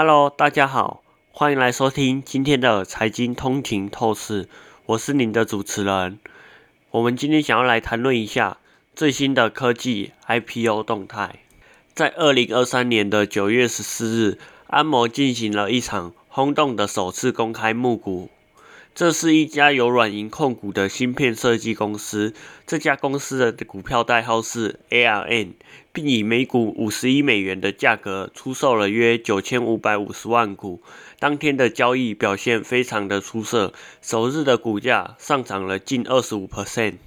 Hello，大家好，欢迎来收听今天的财经通勤透视，我是您的主持人。我们今天想要来谈论一下最新的科技 IPO 动态。在二零二三年的九月十四日，安谋进行了一场轰动的首次公开募股。这是一家由软银控股的芯片设计公司。这家公司的股票代号是 ARN，并以每股五十一美元的价格出售了约九千五百五十万股。当天的交易表现非常的出色，首日的股价上涨了近二十五 percent。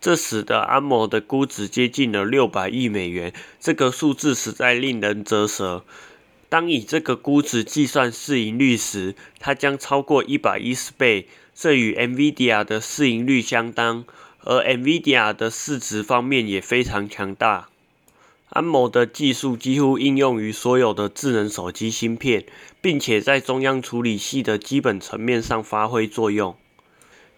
这使得安谋的估值接近了六百亿美元，这个数字实在令人啧舌。当以这个估值计算市盈率时，它将超过一百一十倍，这与 NVIDIA 的市盈率相当。而 NVIDIA 的市值方面也非常强大。安谋的技术几乎应用于所有的智能手机芯片，并且在中央处理器的基本层面上发挥作用。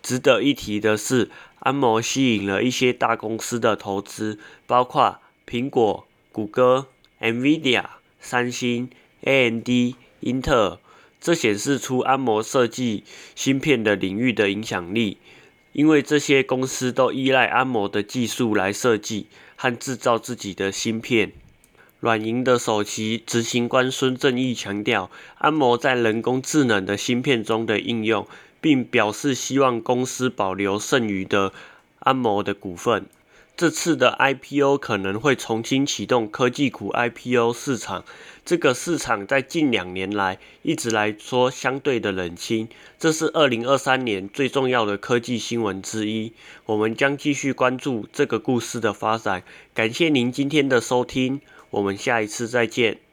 值得一提的是，安谋吸引了一些大公司的投资，包括苹果、谷歌、NVIDIA、三星。A.M.D. 英特尔，这显示出安谋设计芯片的领域的影响力，因为这些公司都依赖安谋的技术来设计和制造自己的芯片。软银的首席执行官孙正义强调安谋在人工智能的芯片中的应用，并表示希望公司保留剩余的安谋的股份。这次的 IPO 可能会重新启动科技股 IPO 市场。这个市场在近两年来一直来说相对的冷清，这是二零二三年最重要的科技新闻之一。我们将继续关注这个故事的发展。感谢您今天的收听，我们下一次再见。